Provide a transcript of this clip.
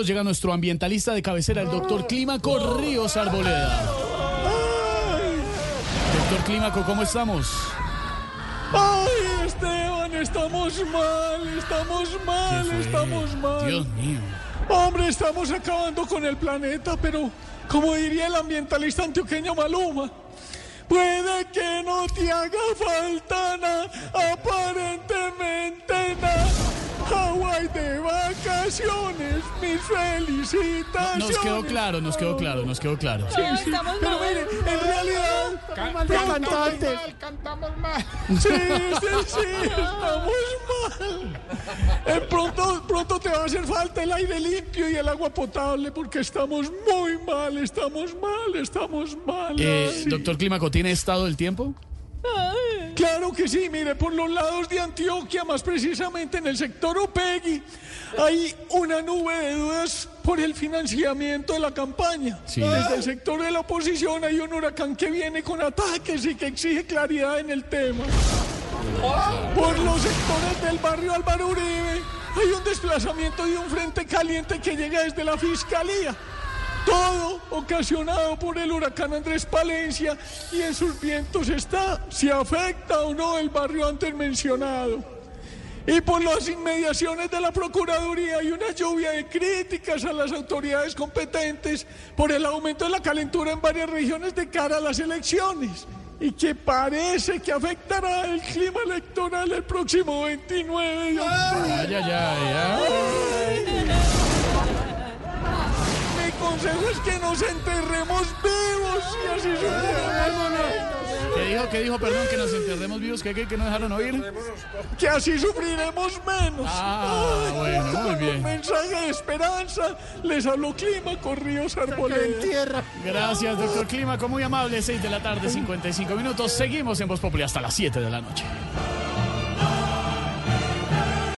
Llega nuestro ambientalista de cabecera, el doctor Clímaco Ríos Arboleda. Doctor Clímaco, ¿cómo estamos? Ay, Esteban, estamos mal, estamos mal, estamos mal. Dios mío. Hombre, estamos acabando con el planeta, pero como diría el ambientalista antioqueño Maluma, puede que no te haga falta nada, de vacaciones, mis felicitaciones. Nos quedó claro, nos quedó claro, nos quedó claro. Sí, sí, Pero mire, en realidad, cantantes. Cantamos mal. Sí, sí, sí, estamos mal. Eh, pronto, pronto te va a hacer falta el aire limpio y el agua potable porque estamos muy mal, estamos mal, estamos mal. Eh, Sí. doctor Clímaco, ¿tiene estado del tiempo? Claro que sí, mire, por los lados de Antioquia, más precisamente en el sector Opegui, hay una nube de dudas por el financiamiento de la campaña. Sí. Desde el sector de la oposición hay un huracán que viene con ataques y que exige claridad en el tema. Por los sectores del barrio Álvaro Uribe hay un desplazamiento y un frente caliente que llega desde la fiscalía. Todo ocasionado por el huracán Andrés Palencia y en sus vientos está si afecta o no el barrio antes mencionado. Y por las inmediaciones de la Procuraduría hay una lluvia de críticas a las autoridades competentes por el aumento de la calentura en varias regiones de cara a las elecciones y que parece que afectará el clima electoral el próximo 29 de octubre. Consejo es que nos enterremos vivos y así sufriremos ¿Qué dijo? ¿Qué dijo? Perdón, que nos enterremos vivos, ¿qué, qué, que no dejaron oír? que así sufriremos menos. Ah, Ay, bueno, muy con bien. Un mensaje de esperanza. Les habló Clima Corríos Arboleda. tierra. Gracias, doctor Clímaco, muy amable, 6 de la tarde, 55 minutos. Seguimos en Voz Populi hasta las 7 de la noche.